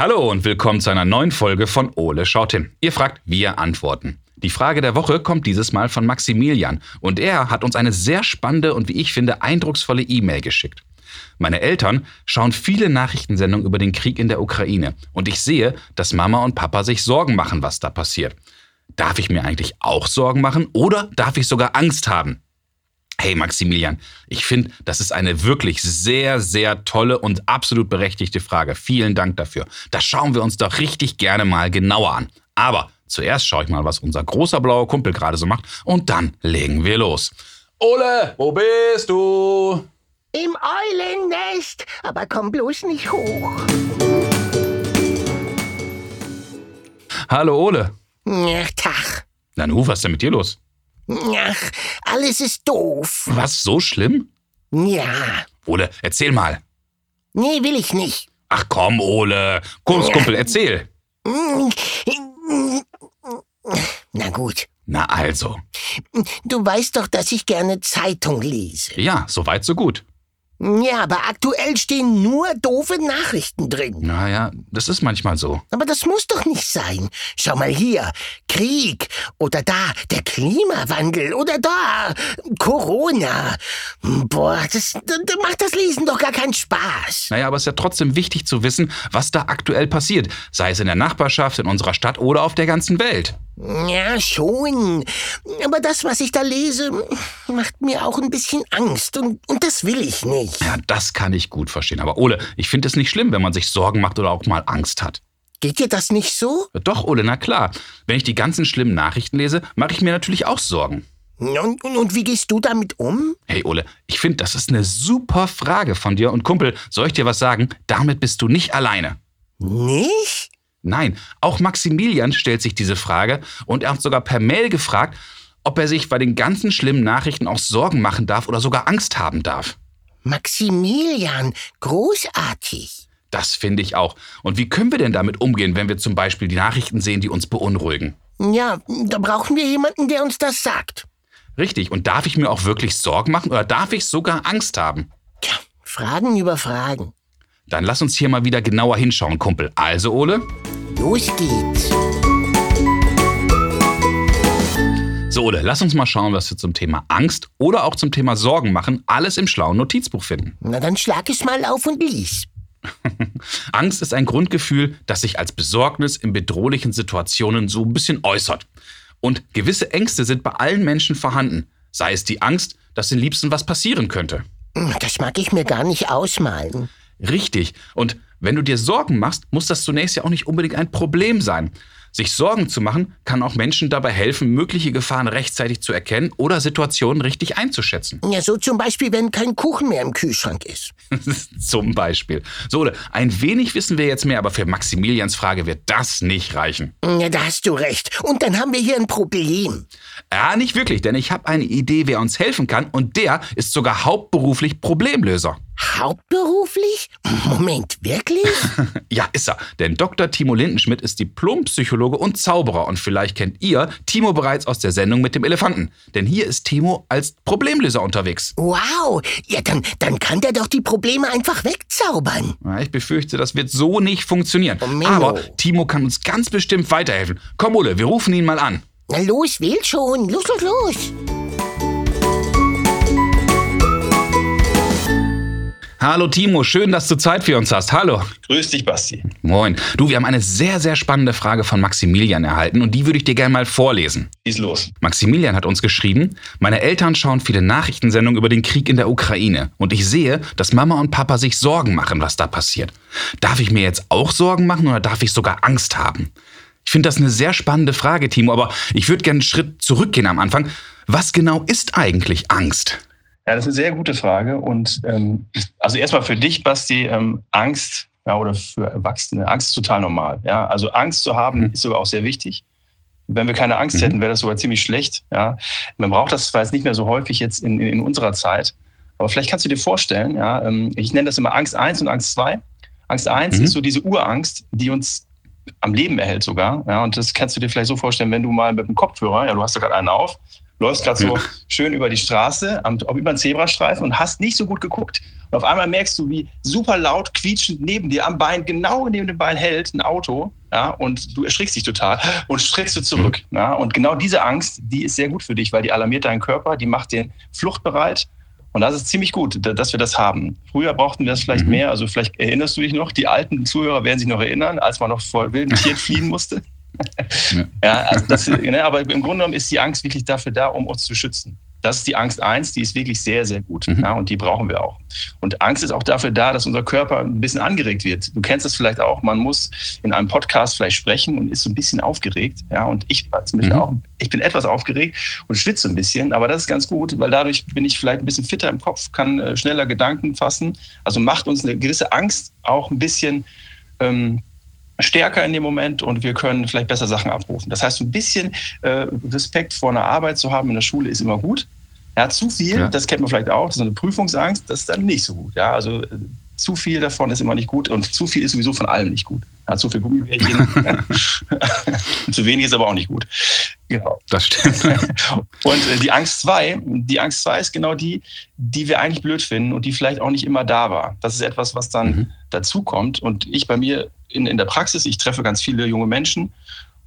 Hallo und willkommen zu einer neuen Folge von Ole schaut hin. Ihr fragt, wir antworten. Die Frage der Woche kommt dieses Mal von Maximilian und er hat uns eine sehr spannende und wie ich finde eindrucksvolle E-Mail geschickt. Meine Eltern schauen viele Nachrichtensendungen über den Krieg in der Ukraine und ich sehe, dass Mama und Papa sich Sorgen machen, was da passiert. Darf ich mir eigentlich auch Sorgen machen oder darf ich sogar Angst haben? Hey Maximilian, ich finde, das ist eine wirklich sehr, sehr tolle und absolut berechtigte Frage. Vielen Dank dafür. Das schauen wir uns doch richtig gerne mal genauer an. Aber zuerst schaue ich mal, was unser großer blauer Kumpel gerade so macht und dann legen wir los. Ole, wo bist du? Im Eulennest, aber komm bloß nicht hoch. Hallo Ole. Ach, Tag. Nanu, was ist denn mit dir los? Ach, alles ist doof. Was, so schlimm? Ja. Ole, erzähl mal. Nee, will ich nicht. Ach komm, Ole. Kumpel, erzähl. Na gut. Na also. Du weißt doch, dass ich gerne Zeitung lese. Ja, soweit so gut. Ja, aber aktuell stehen nur doofe Nachrichten drin. Naja, das ist manchmal so. Aber das muss doch nicht sein. Schau mal hier. Krieg. Oder da der Klimawandel. Oder da Corona. Boah, das, das macht das Lesen doch gar keinen Spaß. Naja, aber es ist ja trotzdem wichtig zu wissen, was da aktuell passiert. Sei es in der Nachbarschaft, in unserer Stadt oder auf der ganzen Welt. Ja, schon. Aber das, was ich da lese, macht mir auch ein bisschen Angst. Und, und das will ich nicht. Ja, das kann ich gut verstehen. Aber Ole, ich finde es nicht schlimm, wenn man sich Sorgen macht oder auch mal Angst hat. Geht dir das nicht so? Doch, Ole, na klar. Wenn ich die ganzen schlimmen Nachrichten lese, mache ich mir natürlich auch Sorgen. Und, und, und wie gehst du damit um? Hey Ole, ich finde, das ist eine super Frage von dir. Und Kumpel, soll ich dir was sagen? Damit bist du nicht alleine. Nicht? Nein, auch Maximilian stellt sich diese Frage und er hat sogar per Mail gefragt, ob er sich bei den ganzen schlimmen Nachrichten auch Sorgen machen darf oder sogar Angst haben darf. Maximilian, großartig. Das finde ich auch. Und wie können wir denn damit umgehen, wenn wir zum Beispiel die Nachrichten sehen, die uns beunruhigen? Ja, da brauchen wir jemanden, der uns das sagt. Richtig. Und darf ich mir auch wirklich Sorgen machen oder darf ich sogar Angst haben? Tja, Fragen über Fragen. Dann lass uns hier mal wieder genauer hinschauen, Kumpel. Also, Ole? Los geht's. So, Ole, lass uns mal schauen, was wir zum Thema Angst oder auch zum Thema Sorgen machen, alles im schlauen Notizbuch finden. Na, dann schlag es mal auf und lies. Angst ist ein Grundgefühl, das sich als Besorgnis in bedrohlichen Situationen so ein bisschen äußert. Und gewisse Ängste sind bei allen Menschen vorhanden. Sei es die Angst, dass den Liebsten was passieren könnte. Das mag ich mir gar nicht ausmalen. Richtig. Und wenn du dir Sorgen machst, muss das zunächst ja auch nicht unbedingt ein Problem sein. Sich Sorgen zu machen, kann auch Menschen dabei helfen, mögliche Gefahren rechtzeitig zu erkennen oder Situationen richtig einzuschätzen. Ja, so zum Beispiel, wenn kein Kuchen mehr im Kühlschrank ist. zum Beispiel. So, ein wenig wissen wir jetzt mehr, aber für Maximilians Frage wird das nicht reichen. Ja, da hast du recht. Und dann haben wir hier ein Problem. Ja, nicht wirklich, denn ich habe eine Idee, wer uns helfen kann und der ist sogar hauptberuflich Problemlöser. Hauptberuflich? Moment, wirklich? ja, ist er. Denn Dr. Timo Lindenschmidt ist Diplompsychologe und Zauberer. Und vielleicht kennt ihr Timo bereits aus der Sendung mit dem Elefanten. Denn hier ist Timo als Problemlöser unterwegs. Wow, ja, dann, dann kann der doch die Probleme einfach wegzaubern. Ja, ich befürchte, das wird so nicht funktionieren. Oh, Aber Timo kann uns ganz bestimmt weiterhelfen. Komm, Ole, wir rufen ihn mal an. Na los, wähl schon. Los, los, los. Hallo Timo, schön, dass du Zeit für uns hast. Hallo. Grüß dich, Basti. Moin. Du, wir haben eine sehr, sehr spannende Frage von Maximilian erhalten und die würde ich dir gerne mal vorlesen. Schieß los. Maximilian hat uns geschrieben, meine Eltern schauen viele Nachrichtensendungen über den Krieg in der Ukraine und ich sehe, dass Mama und Papa sich Sorgen machen, was da passiert. Darf ich mir jetzt auch Sorgen machen oder darf ich sogar Angst haben? Ich finde das eine sehr spannende Frage, Timo, aber ich würde gerne einen Schritt zurückgehen am Anfang. Was genau ist eigentlich Angst? Ja, das ist eine sehr gute Frage. Und ähm, also erstmal für dich, Basti, ähm, Angst ja, oder für Erwachsene, Angst ist total normal. Ja? Also Angst zu haben mhm. ist sogar auch sehr wichtig. Wenn wir keine Angst mhm. hätten, wäre das sogar ziemlich schlecht. Ja? Man braucht das zwar jetzt nicht mehr so häufig jetzt in, in unserer Zeit, aber vielleicht kannst du dir vorstellen, ja, ähm, ich nenne das immer Angst 1 und Angst 2. Angst 1 mhm. ist so diese Urangst, die uns am Leben erhält sogar. Ja, und das kannst du dir vielleicht so vorstellen, wenn du mal mit dem Kopfhörer, ja, du hast da gerade einen auf, läufst gerade so schön über die Straße, am, über einen Zebrastreifen und hast nicht so gut geguckt. Und auf einmal merkst du, wie super laut quietschend neben dir am Bein, genau neben dem Bein hält ein Auto. Ja, und du erschrickst dich total und streckst du zurück. Mhm. Ja, und genau diese Angst, die ist sehr gut für dich, weil die alarmiert deinen Körper, die macht den fluchtbereit. Und das ist ziemlich gut, dass wir das haben. Früher brauchten wir das vielleicht mhm. mehr. Also vielleicht erinnerst du dich noch, die alten Zuhörer werden sich noch erinnern, als man noch vor wilden Tieren fliehen musste. Ja, also das, ne, aber im Grunde genommen ist die Angst wirklich dafür da, um uns zu schützen. Das ist die Angst eins, die ist wirklich sehr, sehr gut. Mhm. Ja, und die brauchen wir auch. Und Angst ist auch dafür da, dass unser Körper ein bisschen angeregt wird. Du kennst das vielleicht auch. Man muss in einem Podcast vielleicht sprechen und ist so ein bisschen aufgeregt. Ja, und ich mhm. auch. Ich bin etwas aufgeregt und schwitze ein bisschen, aber das ist ganz gut, weil dadurch bin ich vielleicht ein bisschen fitter im Kopf, kann äh, schneller Gedanken fassen. Also macht uns eine gewisse Angst auch ein bisschen ähm, stärker in dem Moment und wir können vielleicht besser Sachen abrufen. Das heißt, ein bisschen äh, Respekt vor einer Arbeit zu haben in der Schule ist immer gut. Ja, zu viel, ja. das kennt man vielleicht auch, so eine Prüfungsangst, das ist dann nicht so gut. Ja, also äh, zu viel davon ist immer nicht gut und zu viel ist sowieso von allem nicht gut. Ja, zu viel Gummibärchen, zu wenig ist aber auch nicht gut. Genau. Das stimmt. und äh, die Angst 2, die Angst 2 ist genau die, die wir eigentlich blöd finden und die vielleicht auch nicht immer da war. Das ist etwas, was dann mhm. dazukommt. Und ich bei mir in, in der Praxis, ich treffe ganz viele junge Menschen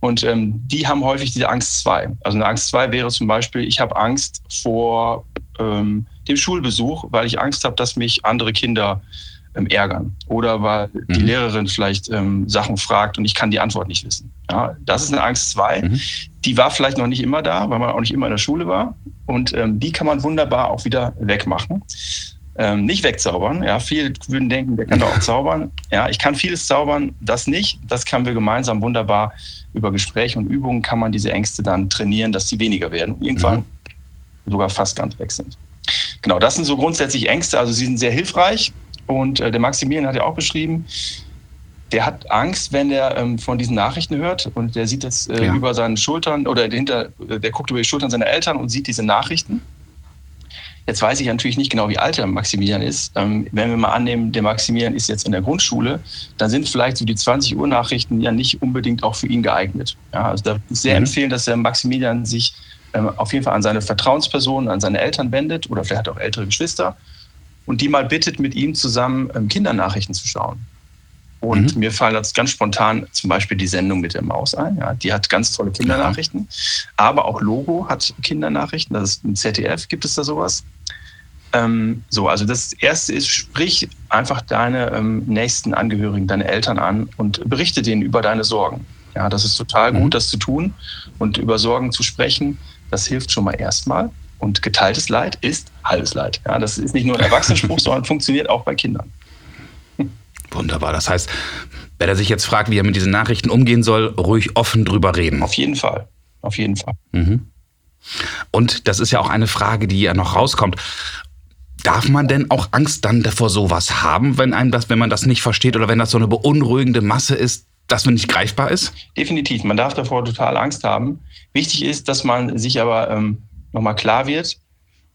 und ähm, die haben häufig diese Angst 2. Also eine Angst 2 wäre zum Beispiel, ich habe Angst vor ähm, dem Schulbesuch, weil ich Angst habe, dass mich andere Kinder ähm, ärgern. Oder weil mhm. die Lehrerin vielleicht ähm, Sachen fragt und ich kann die Antwort nicht wissen. Ja, das ist eine Angst 2. Mhm. Die war vielleicht noch nicht immer da, weil man auch nicht immer in der Schule war. Und ähm, die kann man wunderbar auch wieder wegmachen ähm, nicht wegzaubern. Ja, viele würden denken, der kann doch auch zaubern. Ja, ich kann vieles zaubern, das nicht. Das können wir gemeinsam wunderbar über Gespräche und Übungen kann man diese Ängste dann trainieren, dass sie weniger werden. Irgendwann mhm. sogar fast ganz weg sind. Genau, das sind so grundsätzlich Ängste. Also sie sind sehr hilfreich. Und äh, der Maximilian hat ja auch beschrieben, der hat Angst, wenn er ähm, von diesen Nachrichten hört und der sieht jetzt äh, ja. über seinen Schultern oder hinter, der guckt über die Schultern seiner Eltern und sieht diese Nachrichten Jetzt weiß ich natürlich nicht genau, wie alt der Maximilian ist. Ähm, wenn wir mal annehmen, der Maximilian ist jetzt in der Grundschule, dann sind vielleicht so die 20 Uhr Nachrichten ja nicht unbedingt auch für ihn geeignet. Ja, also da ist sehr mhm. empfehlen, dass der Maximilian sich ähm, auf jeden Fall an seine Vertrauenspersonen, an seine Eltern wendet oder vielleicht auch ältere Geschwister und die mal bittet, mit ihm zusammen ähm, Kindernachrichten zu schauen. Und mhm. mir fallen jetzt ganz spontan zum Beispiel die Sendung mit der Maus ein. Ja, die hat ganz tolle Kindernachrichten. Ja. Aber auch Logo hat Kindernachrichten. Das ist im ZDF, gibt es da sowas. Ähm, so, also das erste ist, sprich einfach deine ähm, nächsten Angehörigen, deine Eltern an und berichte denen über deine Sorgen. Ja, das ist total gut, mhm. das zu tun und über Sorgen zu sprechen. Das hilft schon mal erstmal. Und geteiltes Leid ist halbes Leid. Ja, das ist nicht nur ein Erwachsenenspruch, sondern funktioniert auch bei Kindern. Wunderbar. Das heißt, wenn er sich jetzt fragt, wie er mit diesen Nachrichten umgehen soll, ruhig offen drüber reden. Auf jeden Fall. Auf jeden Fall. Mhm. Und das ist ja auch eine Frage, die ja noch rauskommt. Darf man denn auch Angst dann davor sowas haben, wenn einem das, wenn man das nicht versteht oder wenn das so eine beunruhigende Masse ist, dass man nicht greifbar ist? Definitiv. Man darf davor total Angst haben. Wichtig ist, dass man sich aber ähm, nochmal klar wird,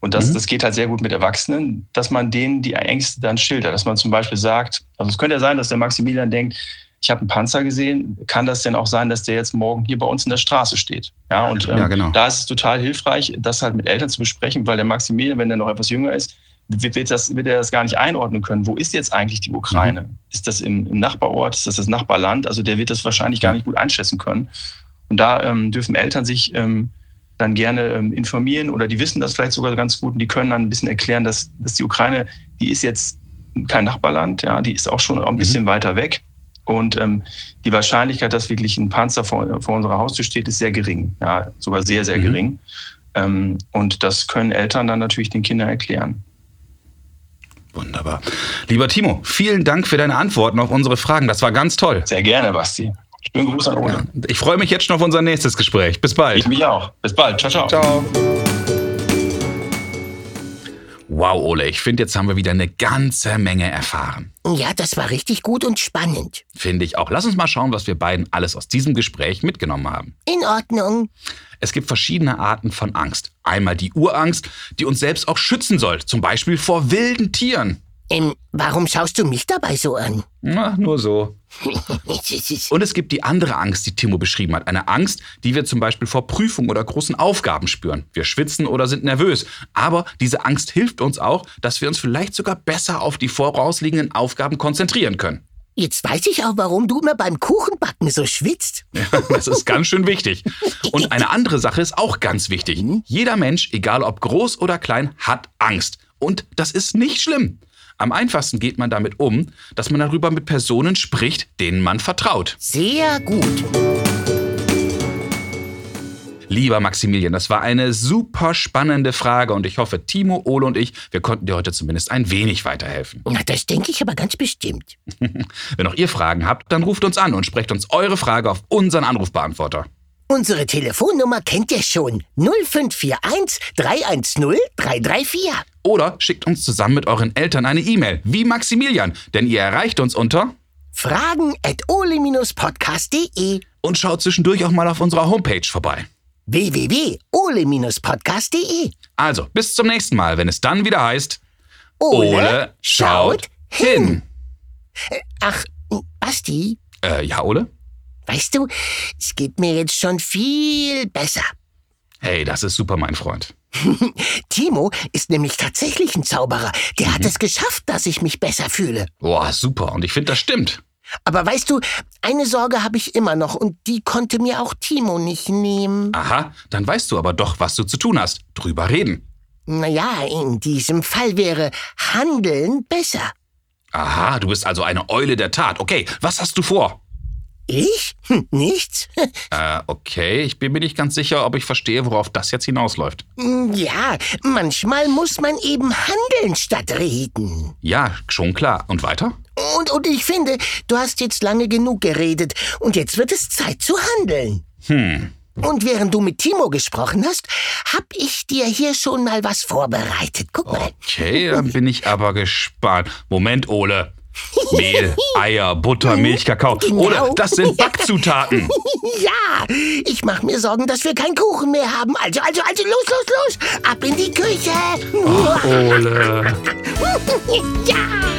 und das, mhm. das geht halt sehr gut mit Erwachsenen, dass man denen die Ängste dann schildert. Dass man zum Beispiel sagt, also es könnte ja sein, dass der Maximilian denkt, ich habe einen Panzer gesehen, kann das denn auch sein, dass der jetzt morgen hier bei uns in der Straße steht? Ja, und ähm, ja, genau. da ist es total hilfreich, das halt mit Eltern zu besprechen, weil der Maximilian, wenn der noch etwas jünger ist, wird, das, wird er das gar nicht einordnen können. Wo ist jetzt eigentlich die Ukraine? Mhm. Ist das im, im, Nachbarort? Ist das das Nachbarland? Also der wird das wahrscheinlich gar nicht gut einschätzen können. Und da ähm, dürfen Eltern sich ähm, dann gerne ähm, informieren oder die wissen das vielleicht sogar ganz gut und die können dann ein bisschen erklären, dass, dass die Ukraine, die ist jetzt kein Nachbarland, ja, die ist auch schon ein bisschen mhm. weiter weg. Und ähm, die Wahrscheinlichkeit, dass wirklich ein Panzer vor, vor unserer Haustür steht, ist sehr gering, ja, sogar sehr, sehr mhm. gering. Ähm, und das können Eltern dann natürlich den Kindern erklären. Wunderbar. Lieber Timo, vielen Dank für deine Antworten auf unsere Fragen. Das war ganz toll. Sehr gerne, Basti. Schönen Gruß an Ole. Ja. Ich freue mich jetzt schon auf unser nächstes Gespräch. Bis bald. Ich mich auch. Bis bald. Ciao, ciao. Ciao. Wow, Ole, ich finde, jetzt haben wir wieder eine ganze Menge erfahren. Ja, das war richtig gut und spannend. Finde ich auch. Lass uns mal schauen, was wir beiden alles aus diesem Gespräch mitgenommen haben. In Ordnung. Es gibt verschiedene Arten von Angst. Einmal die Urangst, die uns selbst auch schützen soll, zum Beispiel vor wilden Tieren. Ähm, warum schaust du mich dabei so an? Na, nur so. Und es gibt die andere Angst, die Timo beschrieben hat. Eine Angst, die wir zum Beispiel vor Prüfungen oder großen Aufgaben spüren. Wir schwitzen oder sind nervös. Aber diese Angst hilft uns auch, dass wir uns vielleicht sogar besser auf die vorausliegenden Aufgaben konzentrieren können. Jetzt weiß ich auch, warum du immer beim Kuchenbacken so schwitzt. Ja, das ist ganz schön wichtig. Und eine andere Sache ist auch ganz wichtig. Jeder Mensch, egal ob groß oder klein, hat Angst. Und das ist nicht schlimm. Am einfachsten geht man damit um, dass man darüber mit Personen spricht, denen man vertraut. Sehr gut. Lieber Maximilian, das war eine super spannende Frage und ich hoffe, Timo, Ole und ich, wir konnten dir heute zumindest ein wenig weiterhelfen. Na, das denke ich aber ganz bestimmt. Wenn auch ihr Fragen habt, dann ruft uns an und sprecht uns eure Frage auf unseren Anrufbeantworter. Unsere Telefonnummer kennt ihr schon. 0541 310 334. Oder schickt uns zusammen mit euren Eltern eine E-Mail, wie Maximilian, denn ihr erreicht uns unter Fragen at ole-podcast.de und schaut zwischendurch auch mal auf unserer Homepage vorbei. www.ole-podcast.de Also, bis zum nächsten Mal, wenn es dann wieder heißt Ole schaut hin. Ach, Basti, Äh, ja, Ole? Weißt du, es geht mir jetzt schon viel besser. Hey, das ist super, mein Freund. Timo ist nämlich tatsächlich ein Zauberer. Der hat es geschafft, dass ich mich besser fühle. Boah, super. Und ich finde, das stimmt. Aber weißt du, eine Sorge habe ich immer noch und die konnte mir auch Timo nicht nehmen. Aha, dann weißt du aber doch, was du zu tun hast. Drüber reden. Naja, in diesem Fall wäre Handeln besser. Aha, du bist also eine Eule der Tat. Okay, was hast du vor? Ich? Hm, nichts? Äh, okay, ich bin mir nicht ganz sicher, ob ich verstehe, worauf das jetzt hinausläuft. Ja, manchmal muss man eben handeln statt reden. Ja, schon klar. Und weiter? Und, und ich finde, du hast jetzt lange genug geredet und jetzt wird es Zeit zu handeln. Hm. Und während du mit Timo gesprochen hast, hab ich dir hier schon mal was vorbereitet. Guck mal. Okay, dann bin ich aber gespannt. Moment, Ole. Mehl, Eier, Butter, Milch, Kakao. Genau. Ole, das sind Backzutaten. Ja, ich mach mir Sorgen, dass wir keinen Kuchen mehr haben. Also, also, also, los, los, los. Ab in die Küche. Ole. Ja.